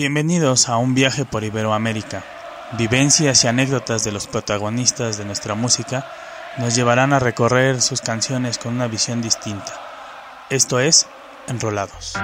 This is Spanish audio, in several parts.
Bienvenidos a un viaje por Iberoamérica. Vivencias y anécdotas de los protagonistas de nuestra música nos llevarán a recorrer sus canciones con una visión distinta. Esto es Enrolados.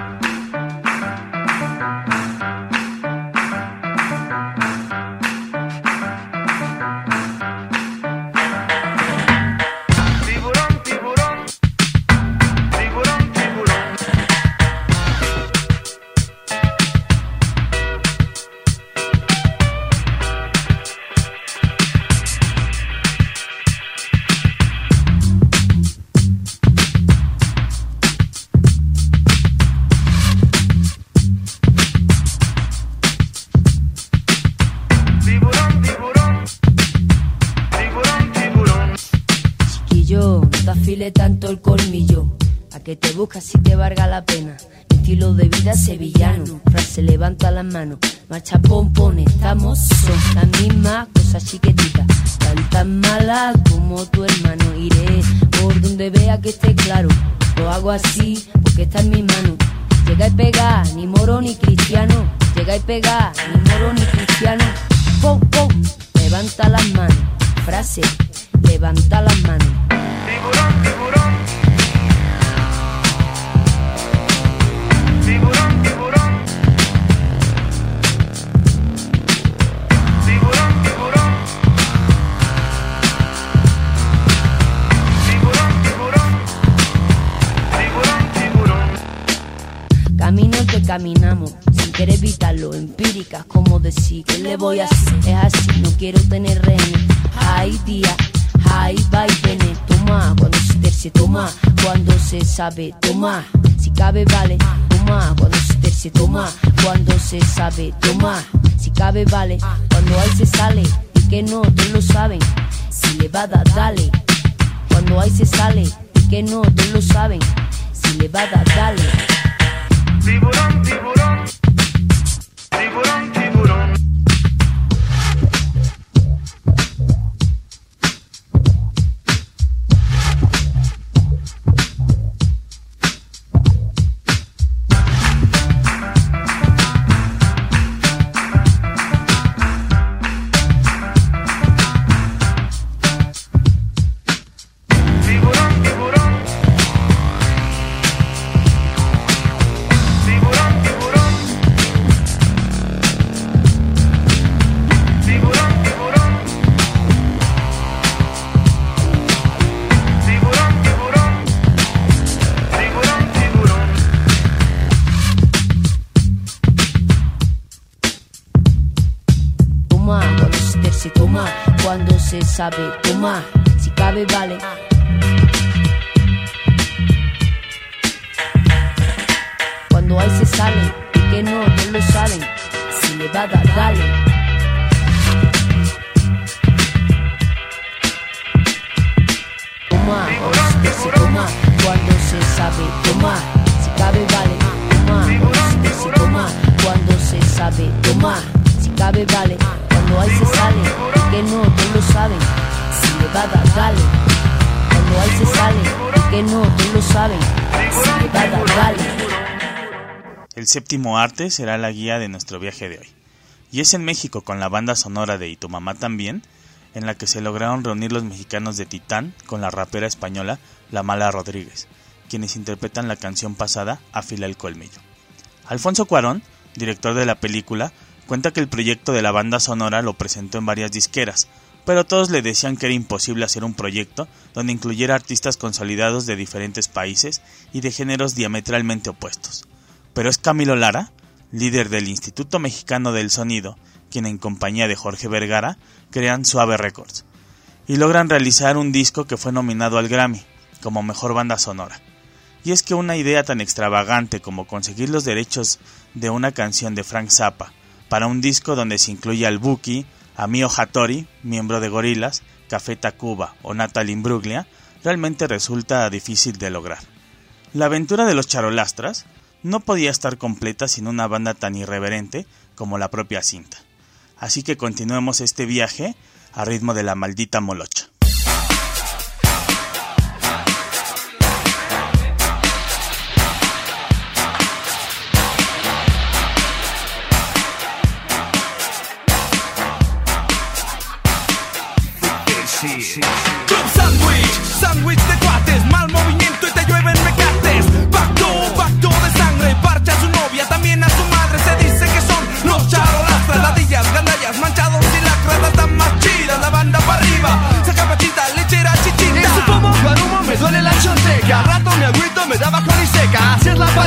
Que te buscas si te valga la pena. Estilo de vida sevillano. Frase levanta las manos. Marcha pompone, estamos, son las mismas cosas chiquititas. Tan tan mala como tu hermano. Iré por donde vea que esté claro. Lo hago así porque está en mi mano. Llega y pega, ni moro ni cristiano. Llega y pega, ni moro ni cristiano. Pum, pum, levanta las manos. Frase, levanta las manos. Tiburón. Tiburón, caminamos, sin querer evitarlo, empíricas, como decir que le voy a hacer, es así, no quiero tener rehenes. Hay día, hay vaivenes, toma, cuando se terce, toma, cuando se sabe, toma, si cabe vale, toma, cuando se terce, toma, cuando se sabe, toma, si cabe vale, cuando hay se sale, y que no, todos lo saben, si le va a dar, dale, cuando hay se sale, y que no, todos lo saben, si le va a dar, dale. Tiburón, tiburón. Sabe, toma, si cabe, vale. El séptimo arte será la guía de nuestro viaje de hoy. Y es en México con la banda sonora de Y tu mamá también, en la que se lograron reunir los mexicanos de Titán con la rapera española La Mala Rodríguez, quienes interpretan la canción pasada Afila el colmillo. Alfonso Cuarón, director de la película, cuenta que el proyecto de la banda sonora lo presentó en varias disqueras, pero todos le decían que era imposible hacer un proyecto donde incluyera artistas consolidados de diferentes países y de géneros diametralmente opuestos. Pero es Camilo Lara, líder del Instituto Mexicano del Sonido, quien en compañía de Jorge Vergara crean Suave Records y logran realizar un disco que fue nominado al Grammy como Mejor Banda Sonora. Y es que una idea tan extravagante como conseguir los derechos de una canción de Frank Zappa para un disco donde se incluye al Buki, a Mio Hattori, miembro de Gorillaz, Café Tacuba o Natalie Imbruglia, realmente resulta difícil de lograr. La aventura de los charolastras no podía estar completa sin una banda tan irreverente como la propia cinta. Así que continuemos este viaje a ritmo de la maldita molocha.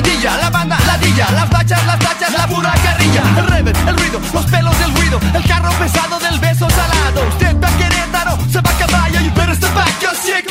Pandilla, la banda, ladilla. Las bachas, las tachas, la pura carrilla. El rever, el ruido, los pelos del ruido. El carro pesado del beso salado. Usted va a Querétaro, se va a caballo. You better step back, cause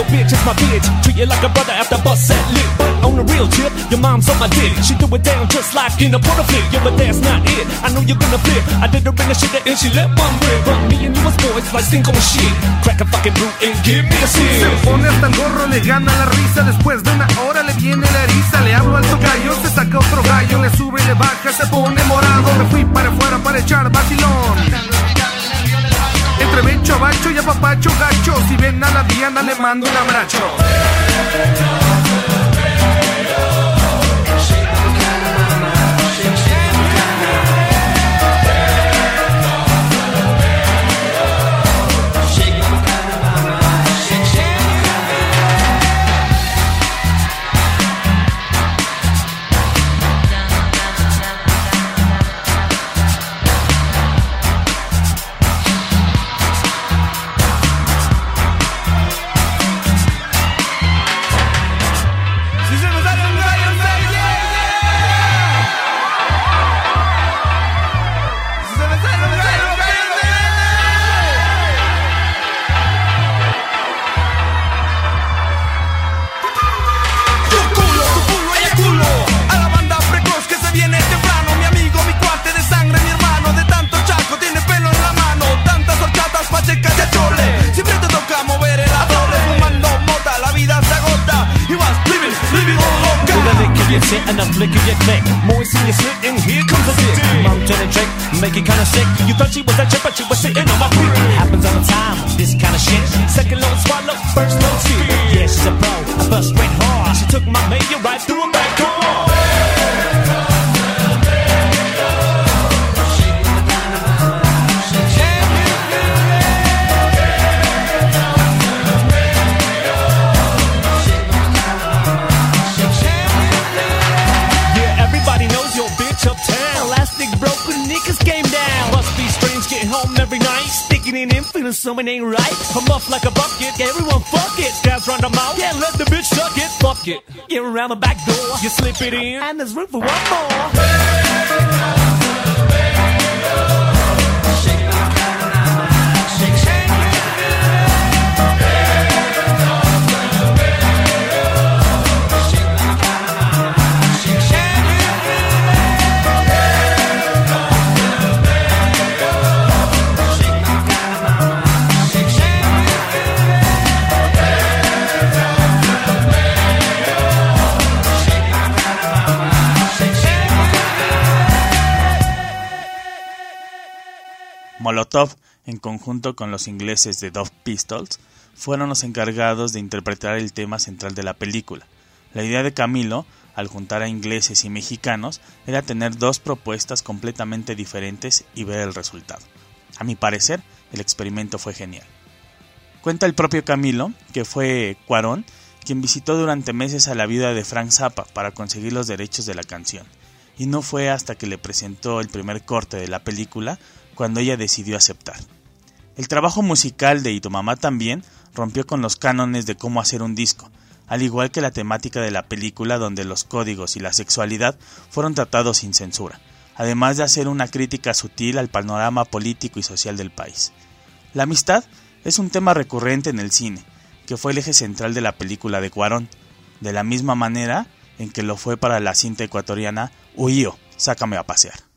Your bitch is my bitch. Treat you like a brother after bust set lit. But on the real tip, your mom's on my dick. She do it down just like in a porta flip. Yeah, but that's not it. I know you're gonna flip. I did her in the shit and she let one rip. But me and you was boys like and shit. Crack a fucking brute and give me a Se sip. pone hasta el gorro, le gana la risa. Después de una hora le viene la eriza. Le hablo al tocayo, se saca otro gallo. Le sube y le baja, se pone morado. Me fui para afuera para echar vacilón. Entre becho, bacho y apapacho, gacho. Si ven a la Diana, le mando un abrazo. Of tit and flick of your click. Moist in your slit, and here comes a dick. Mom turn a trick, make it kinda sick. You thought she was a chip, but she was sitting on my feet. Happens all the time, this kinda shit. Second low swallow, first low spit. Yeah, she's a pro, I bust straight hard. She took my mayor right through a back door. Something ain't right. I'm up like a bucket, everyone fuck it. Stabs round the mouth, yeah, let the bitch suck it. Fuck it. Get around the back door, you slip it in, and there's room for one more. Molotov, en conjunto con los ingleses de Dove Pistols, fueron los encargados de interpretar el tema central de la película. La idea de Camilo, al juntar a ingleses y mexicanos, era tener dos propuestas completamente diferentes y ver el resultado. A mi parecer, el experimento fue genial. Cuenta el propio Camilo que fue Cuarón quien visitó durante meses a la viuda de Frank Zappa para conseguir los derechos de la canción, y no fue hasta que le presentó el primer corte de la película cuando ella decidió aceptar. El trabajo musical de Y tu mamá también rompió con los cánones de cómo hacer un disco, al igual que la temática de la película donde los códigos y la sexualidad fueron tratados sin censura, además de hacer una crítica sutil al panorama político y social del país. La amistad es un tema recurrente en el cine, que fue el eje central de la película de Cuarón, de la misma manera en que lo fue para la cinta ecuatoriana Huío, sácame a pasear.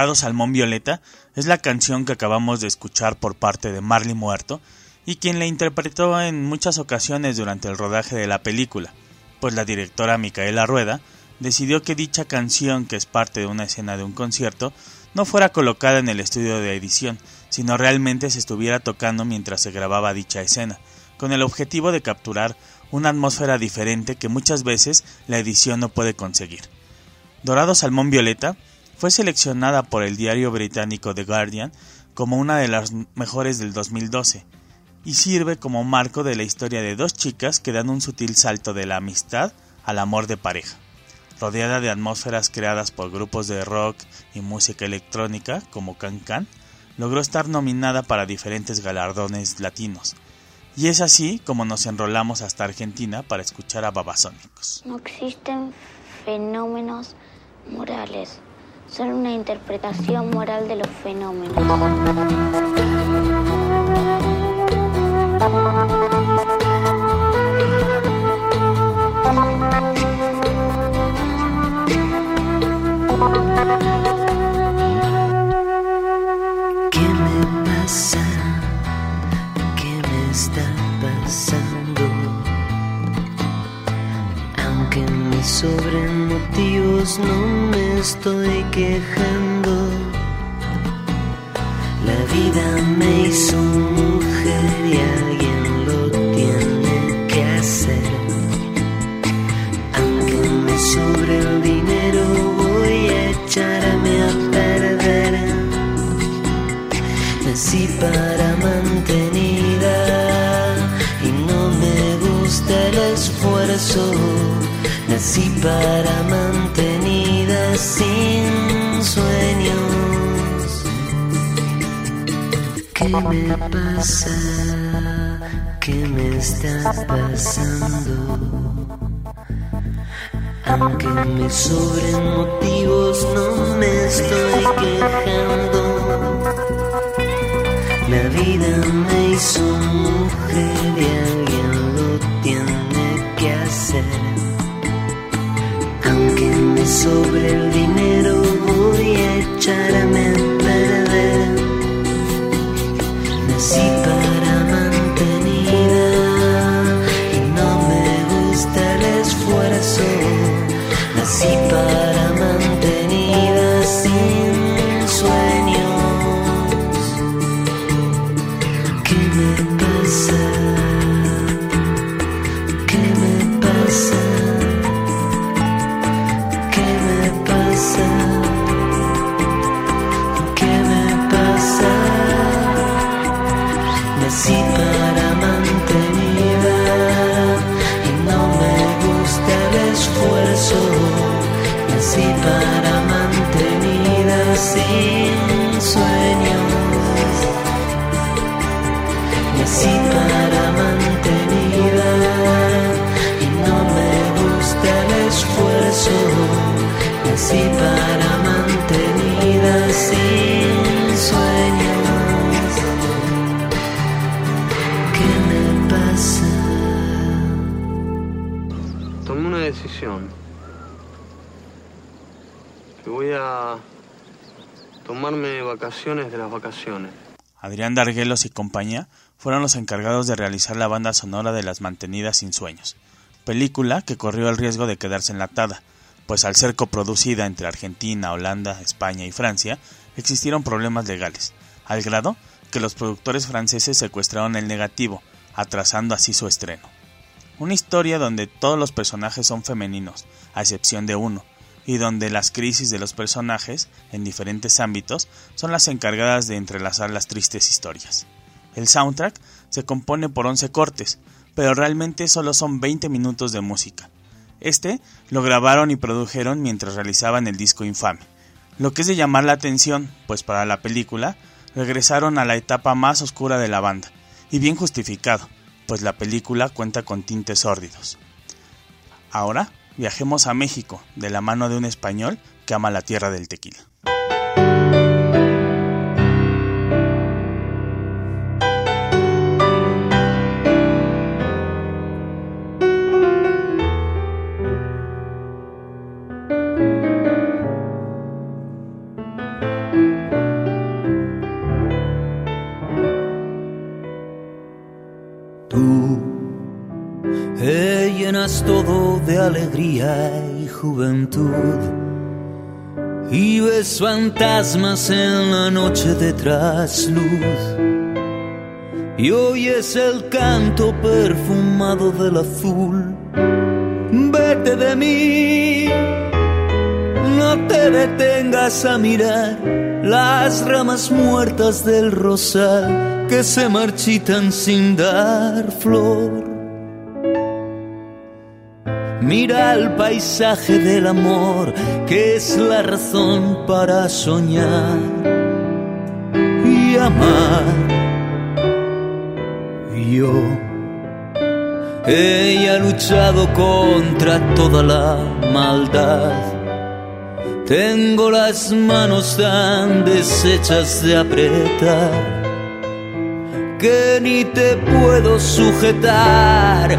Dorado Salmón Violeta es la canción que acabamos de escuchar por parte de Marley Muerto y quien la interpretó en muchas ocasiones durante el rodaje de la película, pues la directora Micaela Rueda decidió que dicha canción, que es parte de una escena de un concierto, no fuera colocada en el estudio de edición, sino realmente se estuviera tocando mientras se grababa dicha escena, con el objetivo de capturar una atmósfera diferente que muchas veces la edición no puede conseguir. Dorado Salmón Violeta fue seleccionada por el diario británico The Guardian como una de las mejores del 2012 y sirve como marco de la historia de dos chicas que dan un sutil salto de la amistad al amor de pareja. Rodeada de atmósferas creadas por grupos de rock y música electrónica como Can Can, logró estar nominada para diferentes galardones latinos. Y es así como nos enrolamos hasta Argentina para escuchar a Babasónicos. No existen fenómenos morales, solo una interpretación moral de los fenómenos. ¿Qué me pasa? ¿Qué me está pasando? Aunque me sobren motivos, no estoy quejando. La vida me hizo mujer y alguien lo tiene que hacer. Aunque me sobre el dinero, voy a echarme a perder. Nací para mantenida y no me gusta el esfuerzo. Nací para mantenida me pasa? ¿Qué me está pasando? Aunque me sobren motivos, no me estoy quejando. La vida me hizo mujer y alguien lo tiene que hacer. Aunque me sobre el dinero, voy a echarme ¿Qué me Adrián Darguelos y compañía fueron los encargados de realizar la banda sonora de Las Mantenidas Sin Sueños, película que corrió el riesgo de quedarse enlatada, pues al ser coproducida entre Argentina, Holanda, España y Francia, existieron problemas legales, al grado que los productores franceses secuestraron el negativo, atrasando así su estreno. Una historia donde todos los personajes son femeninos, a excepción de uno, y donde las crisis de los personajes, en diferentes ámbitos, son las encargadas de entrelazar las tristes historias. El soundtrack se compone por 11 cortes, pero realmente solo son 20 minutos de música. Este lo grabaron y produjeron mientras realizaban el disco Infame, lo que es de llamar la atención, pues para la película regresaron a la etapa más oscura de la banda, y bien justificado, pues la película cuenta con tintes sórdidos. Ahora viajemos a México de la mano de un español que ama la tierra del tequila. Alegría y juventud y ves fantasmas en la noche de trasluz y oyes el canto perfumado del azul. Vete de mí, no te detengas a mirar las ramas muertas del rosal que se marchitan sin dar flor. Mira el paisaje del amor, que es la razón para soñar y amar. Yo, ella ha luchado contra toda la maldad. Tengo las manos tan deshechas de apretar que ni te puedo sujetar.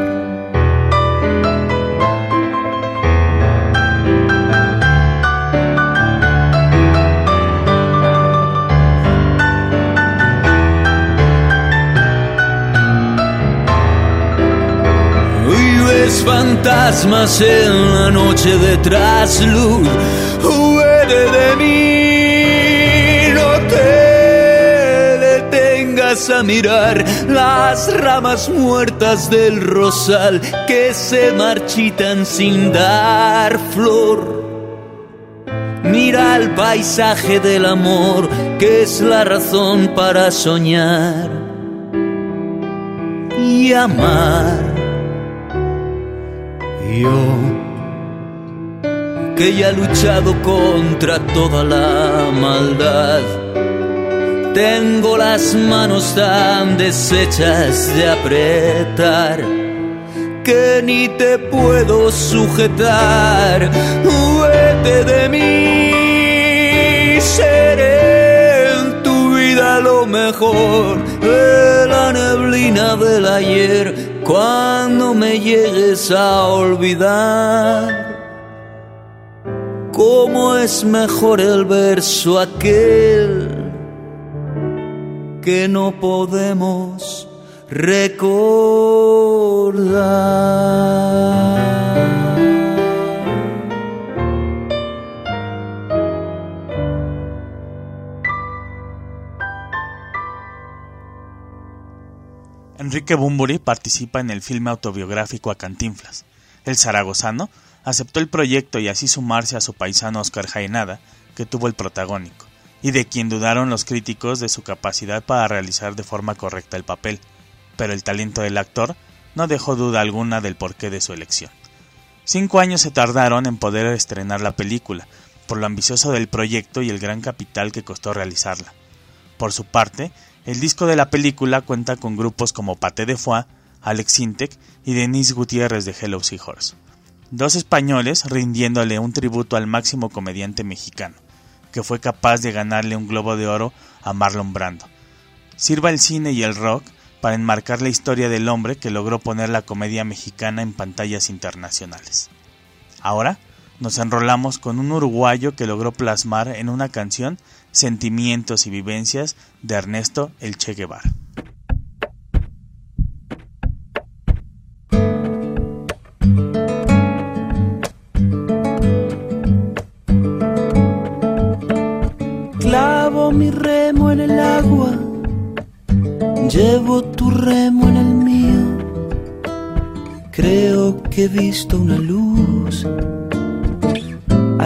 Fantasmas en la noche de trasluz. Huele de mí, no te detengas a mirar las ramas muertas del rosal que se marchitan sin dar flor. Mira el paisaje del amor, que es la razón para soñar y amar. Yo, que ya he luchado contra toda la maldad, tengo las manos tan deshechas de apretar que ni te puedo sujetar. Vete de mí, seré en tu vida lo mejor de la neblina del ayer cuando me llegues a olvidar. ¿Cómo es mejor el verso aquel que no podemos recordar? Enrique Bumburi participa en el filme autobiográfico a Cantinflas. El zaragozano aceptó el proyecto y así sumarse a su paisano Oscar Jaenada, que tuvo el protagónico, y de quien dudaron los críticos de su capacidad para realizar de forma correcta el papel, pero el talento del actor no dejó duda alguna del porqué de su elección. Cinco años se tardaron en poder estrenar la película, por lo ambicioso del proyecto y el gran capital que costó realizarla. Por su parte, el disco de la película cuenta con grupos como Paté de Foix, Alex Sintek y Denise Gutiérrez de Hello Seahorse. Dos españoles rindiéndole un tributo al máximo comediante mexicano, que fue capaz de ganarle un globo de oro a Marlon Brando. Sirva el cine y el rock para enmarcar la historia del hombre que logró poner la comedia mexicana en pantallas internacionales. Ahora nos enrolamos con un uruguayo que logró plasmar en una canción sentimientos y vivencias de Ernesto El Che Guevara. Clavo mi remo en el agua, llevo tu remo en el mío. Creo que he visto una luz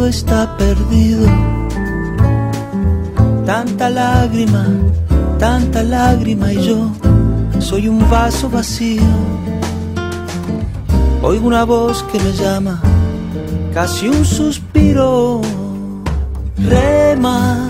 Todo está perdido. Tanta lágrima, tanta lágrima y yo soy un vaso vacío. Oigo una voz que me llama, casi un suspiro. Rema,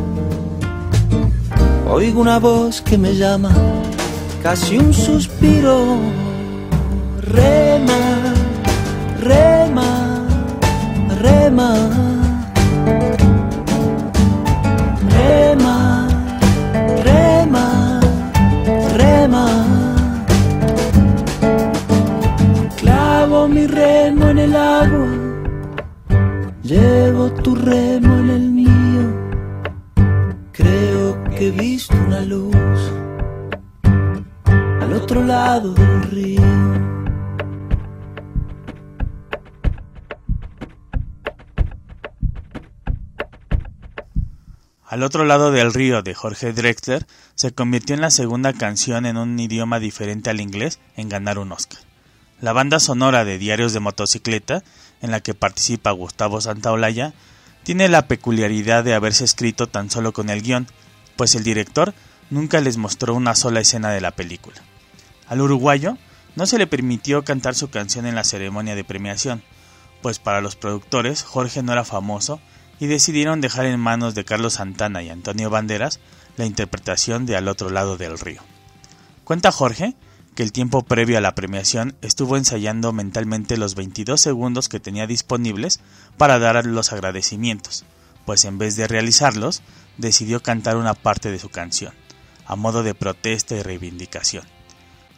Oigo una voz que me llama, casi un suspiro. Rema, rema, rema. He visto una luz al otro lado del río. Al otro lado del río de Jorge Drexler se convirtió en la segunda canción en un idioma diferente al inglés en ganar un Oscar. La banda sonora de Diarios de Motocicleta, en la que participa Gustavo Santaolalla, tiene la peculiaridad de haberse escrito tan solo con el guion, pues el director nunca les mostró una sola escena de la película. Al uruguayo no se le permitió cantar su canción en la ceremonia de premiación, pues para los productores Jorge no era famoso y decidieron dejar en manos de Carlos Santana y Antonio Banderas la interpretación de Al otro lado del río. Cuenta Jorge que el tiempo previo a la premiación estuvo ensayando mentalmente los 22 segundos que tenía disponibles para dar los agradecimientos, pues en vez de realizarlos, decidió cantar una parte de su canción, a modo de protesta y reivindicación.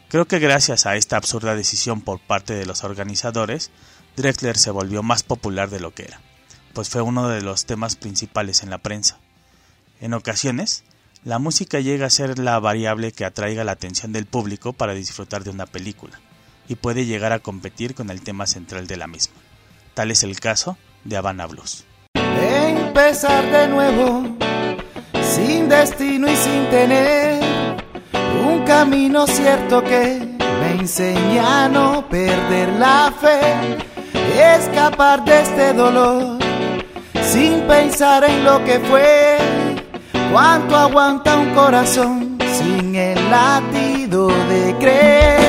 Creo que gracias a esta absurda decisión por parte de los organizadores, Drexler se volvió más popular de lo que era pues fue uno de los temas principales en la prensa. En ocasiones, la música llega a ser la variable que atraiga la atención del público para disfrutar de una película, y puede llegar a competir con el tema central de la misma. Tal es el caso de Havana Blues. Empezar de nuevo, sin destino y sin tener un camino cierto que me enseña a no perder la fe, escapar de este dolor sin pensar en lo que fue. Cuánto aguanta un corazón sin el latido de creer.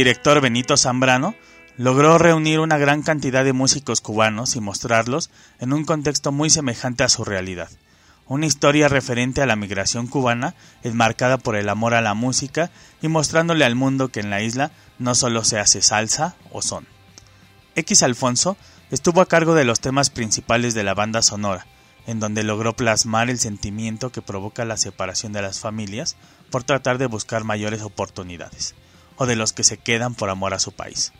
Director Benito Zambrano logró reunir una gran cantidad de músicos cubanos y mostrarlos en un contexto muy semejante a su realidad. Una historia referente a la migración cubana, enmarcada por el amor a la música y mostrándole al mundo que en la isla no solo se hace salsa o son. X Alfonso estuvo a cargo de los temas principales de la banda sonora, en donde logró plasmar el sentimiento que provoca la separación de las familias por tratar de buscar mayores oportunidades, o de los que se quedan por amor a su país.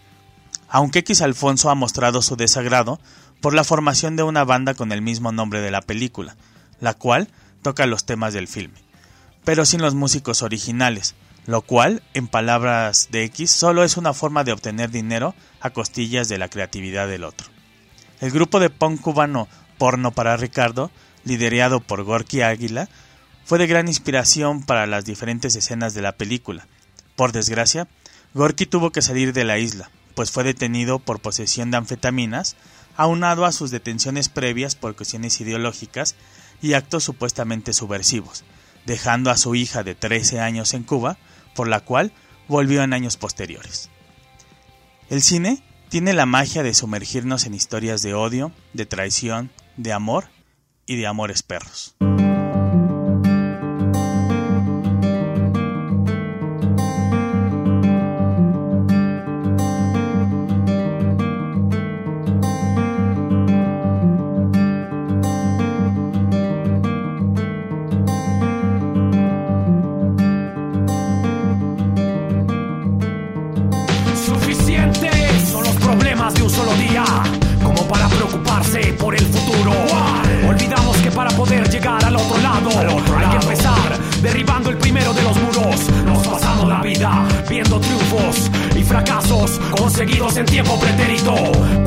Aunque X Alfonso ha mostrado su desagrado por la formación de una banda con el mismo nombre de la película, la cual toca los temas del filme, pero sin los músicos originales, lo cual, en palabras de X, solo es una forma de obtener dinero a costillas de la creatividad del otro. El grupo de punk cubano Porno para Ricardo, liderado por Gorky Águila, fue de gran inspiración para las diferentes escenas de la película. Por desgracia, Gorky tuvo que salir de la isla, pues fue detenido por posesión de anfetaminas, aunado a sus detenciones previas por cuestiones ideológicas y actos supuestamente subversivos, dejando a su hija de 13 años en Cuba, por la cual volvió en años posteriores. El cine tiene la magia de sumergirnos en historias de odio, de traición, de amor y de amores perros. Hay que empezar derribando el primero de los muros. Nos pasamos la vida viendo triunfos y fracasos conseguidos en tiempo pretérito.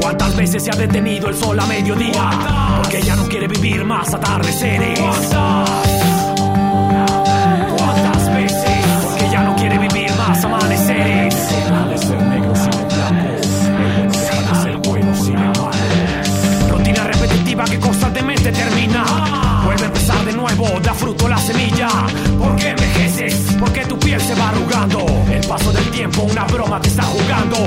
¿Cuántas veces se ha detenido el sol a mediodía? Porque ya no quiere vivir más atardeceres. ¿Cuántas veces? Porque ya no quiere vivir más amaneceres. Ser negro sin el blanco, el bueno deja de ser bueno sin. Rutina repetitiva que constantemente termina. Vuelve a empezar da fruto la semilla. ¿Por qué envejeces? Porque tu piel se va arrugando. El paso del tiempo, una broma te está jugando.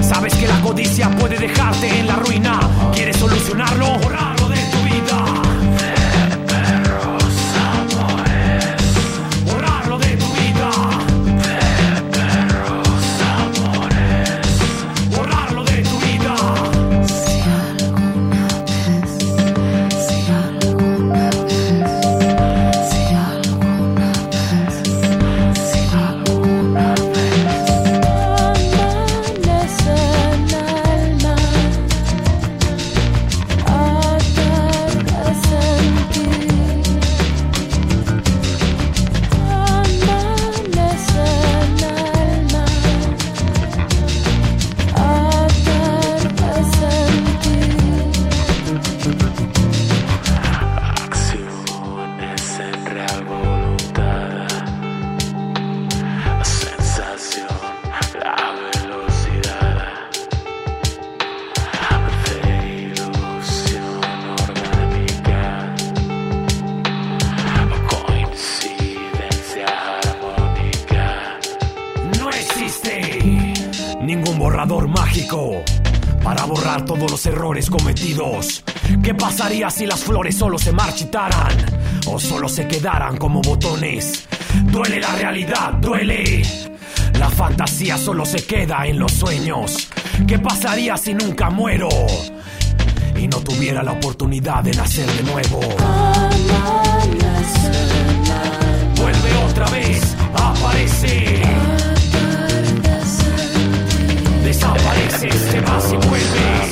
Sabes que la codicia puede dejarte en la ruina. ¿Quieres solucionarlo? Pasaría si las flores solo se marchitaran o solo se quedaran como botones? Duele la realidad, duele. La fantasía solo se queda en los sueños. ¿Qué pasaría si nunca muero y no tuviera la oportunidad de nacer de nuevo? Vuelve otra vez, aparece. Desapareces, te vas y vuelves.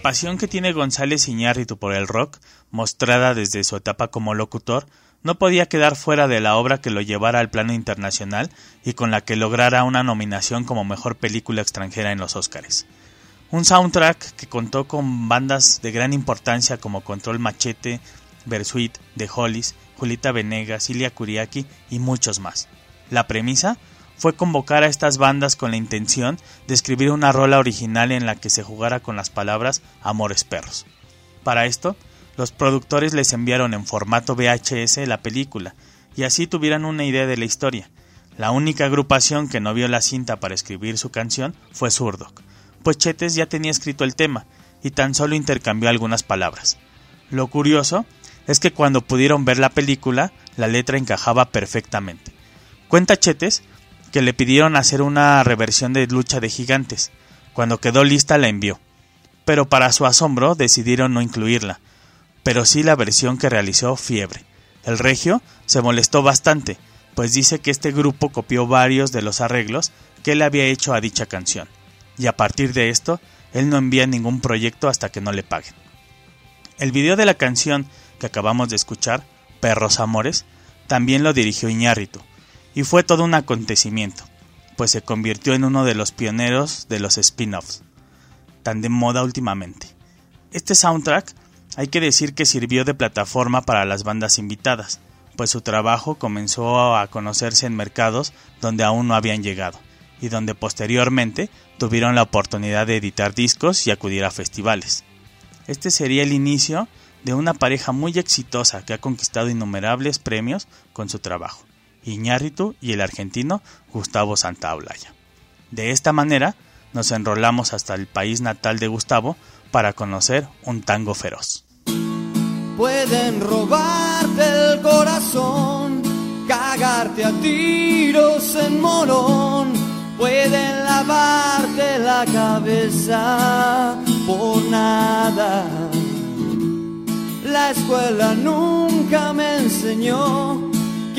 La pasión que tiene González Iñárritu por el rock, mostrada desde su etapa como locutor, no podía quedar fuera de la obra que lo llevara al plano internacional y con la que lograra una nominación como mejor película extranjera en los Óscares. Un soundtrack que contó con bandas de gran importancia como Control Machete, Bersuit, The Hollies, Julita Venegas, Ilia Kuriaki y muchos más. La premisa fue convocar a estas bandas con la intención de escribir una rola original en la que se jugara con las palabras Amores Perros. Para esto, los productores les enviaron en formato VHS la película, y así tuvieran una idea de la historia. La única agrupación que no vio la cinta para escribir su canción fue Surdoc, pues Chetes ya tenía escrito el tema, y tan solo intercambió algunas palabras. Lo curioso es que cuando pudieron ver la película, la letra encajaba perfectamente. Cuenta Chetes que le pidieron hacer una reversión de Lucha de Gigantes. Cuando quedó lista la envió. Pero para su asombro decidieron no incluirla, pero sí la versión que realizó Fiebre. El regio se molestó bastante, pues dice que este grupo copió varios de los arreglos que él había hecho a dicha canción, y a partir de esto, él no envía ningún proyecto hasta que no le paguen. El video de la canción que acabamos de escuchar, Perros Amores, también lo dirigió Iñárritu, y fue todo un acontecimiento, pues se convirtió en uno de los pioneros de los spin-offs, tan de moda últimamente. Este soundtrack hay que decir que sirvió de plataforma para las bandas invitadas, pues su trabajo comenzó a conocerse en mercados donde aún no habían llegado, y donde posteriormente tuvieron la oportunidad de editar discos y acudir a festivales. Este sería el inicio de una pareja muy exitosa que ha conquistado innumerables premios con su trabajo, Iñárritu y el argentino Gustavo Santaolalla. De esta manera, nos enrolamos hasta el país natal de Gustavo para conocer un tango feroz. Pueden robarte el corazón, cagarte a tiros en morón, pueden lavarte la cabeza por nada. La escuela nunca me enseñó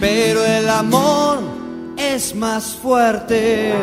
Pero el amor es más fuerte.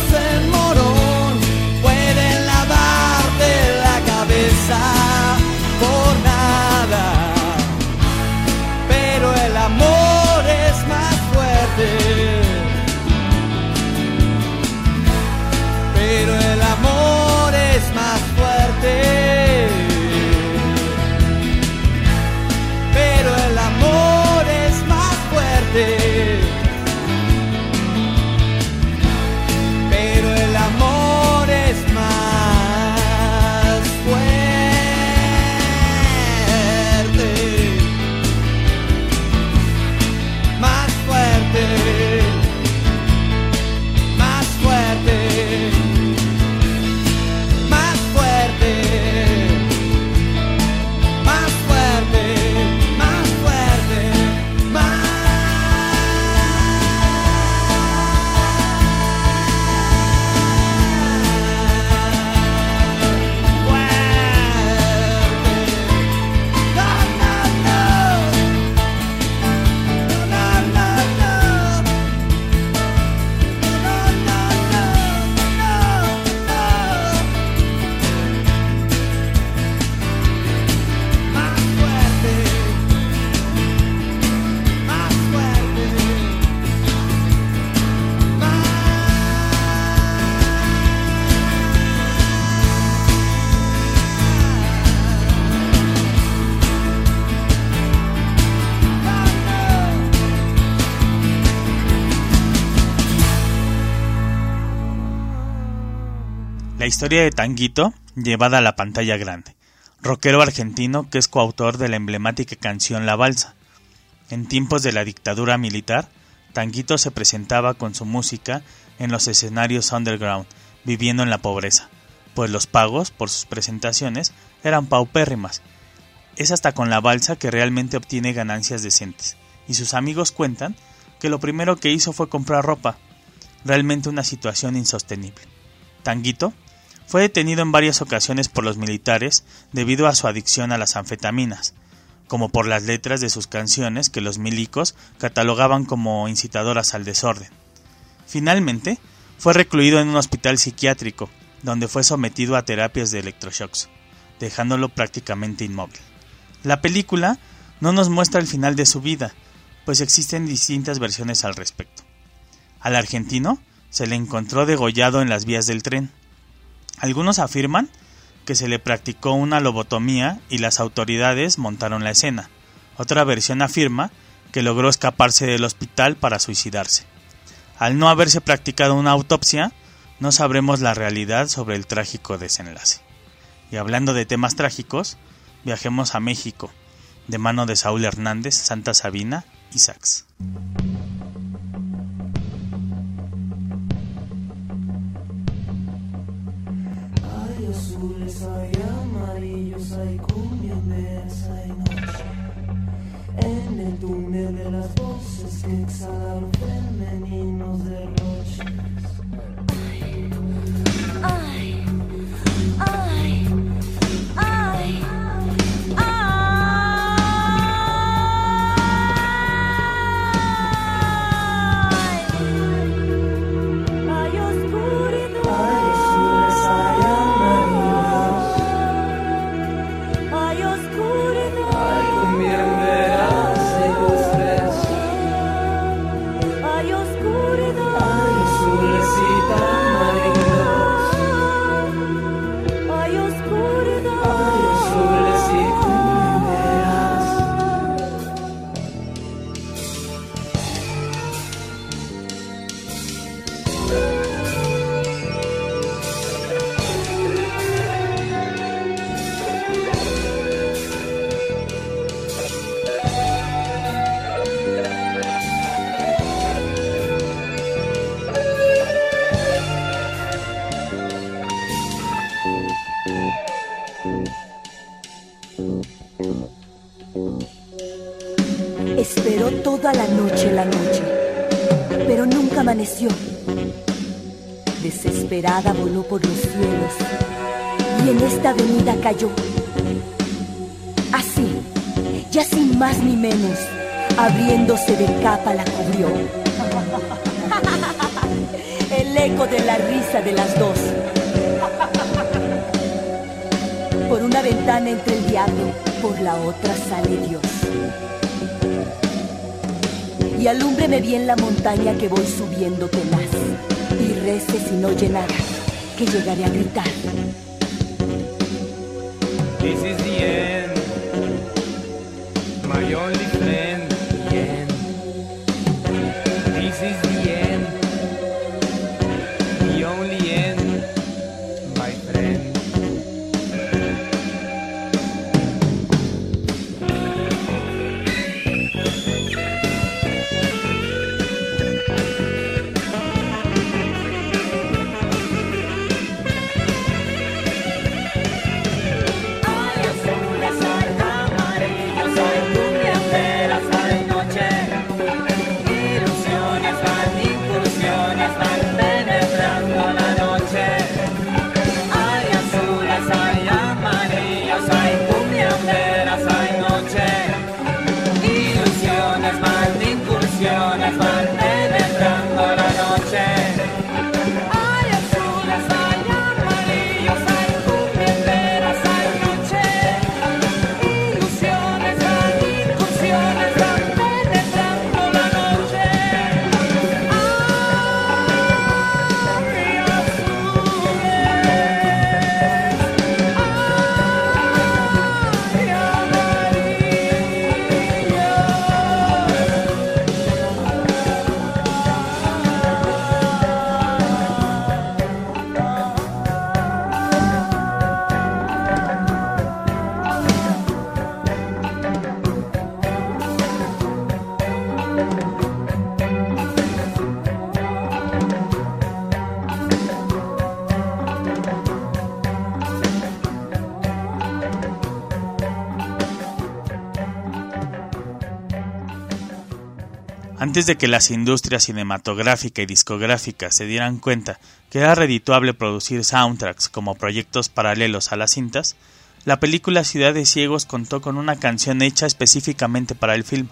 yourself historia de Tanguito llevada a la pantalla grande, rockero argentino que es coautor de la emblemática canción La Balsa. En tiempos de la dictadura militar, Tanguito se presentaba con su música en los escenarios underground, viviendo en la pobreza, pues los pagos por sus presentaciones eran paupérrimas. Es hasta con la balsa que realmente obtiene ganancias decentes, y sus amigos cuentan que lo primero que hizo fue comprar ropa, realmente una situación insostenible. Tanguito fue detenido en varias ocasiones por los militares debido a su adicción a las anfetaminas, como por las letras de sus canciones que los milicos catalogaban como incitadoras al desorden. Finalmente, fue recluido en un hospital psiquiátrico, donde fue sometido a terapias de electroshocks, dejándolo prácticamente inmóvil. La película no nos muestra el final de su vida, pues existen distintas versiones al respecto. Al argentino se le encontró degollado en las vías del tren. Algunos afirman que se le practicó una lobotomía y las autoridades montaron la escena. Otra versión afirma que logró escaparse del hospital para suicidarse. Al no haberse practicado una autopsia, no sabremos la realidad sobre el trágico desenlace. Y hablando de temas trágicos, viajemos a México, de mano de Saúl Hernández, Santa Sabina y Sax. Las voces que exhalan femeninos derroches. Esperó toda la noche la noche, pero nunca amaneció. Desesperada voló por los cielos y en esta avenida cayó. Así, ya sin más ni menos, abriéndose de capa la cubrió. El eco de la risa de las dos. Por una ventana entre el diablo, por la otra sale Dios. Y alúmbreme bien la montaña que voy subiendo tenaz. Y rece si no oye nada, que llegaré a gritar. This is the end. My only Antes de que las industrias cinematográfica y discográfica se dieran cuenta que era redituable producir soundtracks como proyectos paralelos a las cintas, la película Ciudad de Ciegos contó con una canción hecha específicamente para el film.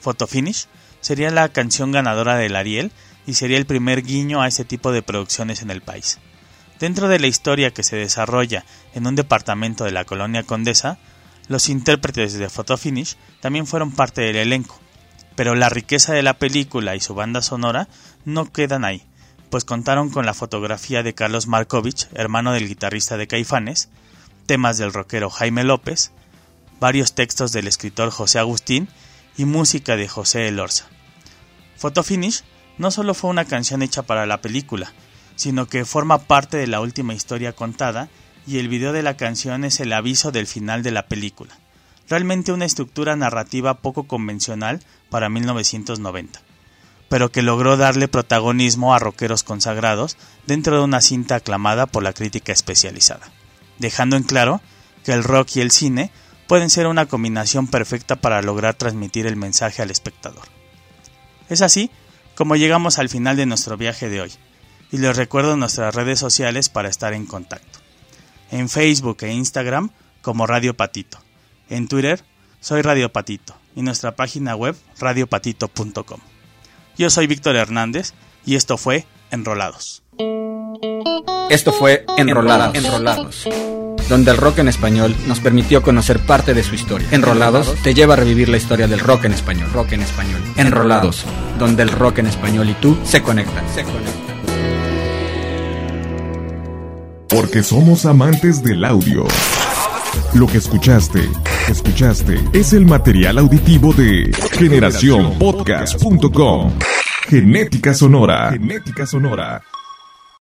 Photofinish sería la canción ganadora del Ariel y sería el primer guiño a ese tipo de producciones en el país. Dentro de la historia que se desarrolla en un departamento de la colonia Condesa, los intérpretes de Photofinish también fueron parte del elenco, pero la riqueza de la película y su banda sonora no quedan ahí, pues contaron con la fotografía de Carlos Markovich, hermano del guitarrista de Caifanes, temas del rockero Jaime López, varios textos del escritor José Agustín y música de José Elorza. Photofinish no solo fue una canción hecha para la película, sino que forma parte de la última historia contada y el video de la canción es el aviso del final de la película. Realmente una estructura narrativa poco convencional para 1990, pero que logró darle protagonismo a rockeros consagrados dentro de una cinta aclamada por la crítica especializada, dejando en claro que el rock y el cine pueden ser una combinación perfecta para lograr transmitir el mensaje al espectador. Es así como llegamos al final de nuestro viaje de hoy, y les recuerdo nuestras redes sociales para estar en contacto. En Facebook e Instagram como Radio Patito. En Twitter soy Radio Patito y nuestra página web radiopatito.com. Yo soy Víctor Hernández y esto fue Enrolados. Esto fue Enrolados, Enrolados, donde el rock en español nos permitió conocer parte de su historia. Enrolados te lleva a revivir la historia del rock en español. Rock en español. Enrolados, donde el rock en español y tú se conectan. Se conectan. Porque somos amantes del audio. Lo que escuchaste, escuchaste, es el material auditivo de generacionpodcast.com. Genética sonora. Genética sonora.